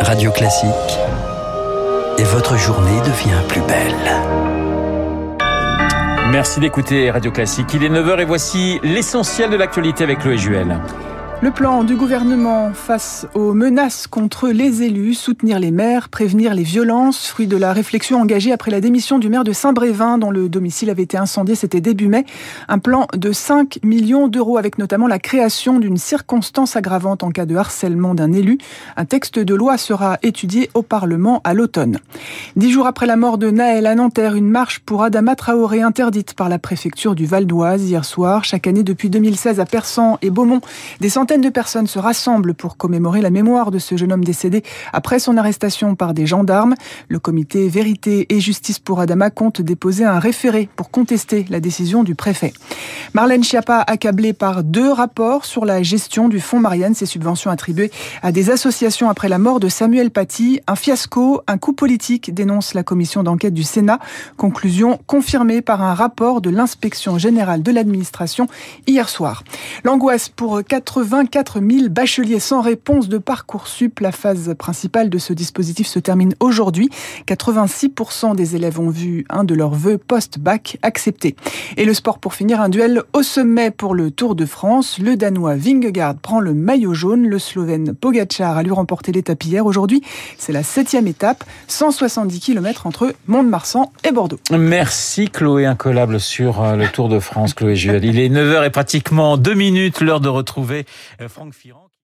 Radio Classique. Et votre journée devient plus belle. Merci d'écouter Radio Classique. Il est 9h et voici l'essentiel de l'actualité avec Chloé Juel. Le plan du gouvernement face aux menaces contre les élus, soutenir les maires, prévenir les violences, fruit de la réflexion engagée après la démission du maire de Saint-Brévin dont le domicile avait été incendié, c'était début mai. Un plan de 5 millions d'euros avec notamment la création d'une circonstance aggravante en cas de harcèlement d'un élu. Un texte de loi sera étudié au Parlement à l'automne. Dix jours après la mort de Naël à Nanterre, une marche pour Adama Traoré interdite par la préfecture du Val d'Oise hier soir. Chaque année depuis 2016 à Persan et Beaumont, des centaines de personnes se rassemblent pour commémorer la mémoire de ce jeune homme décédé après son arrestation par des gendarmes. Le comité Vérité et Justice pour Adama compte déposer un référé pour contester la décision du préfet. Marlène Schiappa, accablée par deux rapports sur la gestion du fonds Marianne, ses subventions attribuées à des associations après la mort de Samuel Paty. Un fiasco, un coup politique, dénonce la commission d'enquête du Sénat. Conclusion confirmée par un rapport de l'inspection générale de l'administration hier soir. L'angoisse pour 84 000 bacheliers sans réponse de Parcoursup. La phase principale de ce dispositif se termine aujourd'hui. 86% des élèves ont vu un de leurs vœux post-bac accepté. Et le sport pour finir, un duel au sommet pour le Tour de France. Le Danois Vingegaard prend le maillot jaune. Le Slovène Pogacar a lui remporté l'étape hier. Aujourd'hui, c'est la septième étape. 170 km entre Mont-de-Marsan et Bordeaux. Merci Chloé Incollable sur euh, le Tour de France. Chloé Juel. Il est 9h et pratiquement 2 minutes, l'heure de retrouver euh, Franck Firan.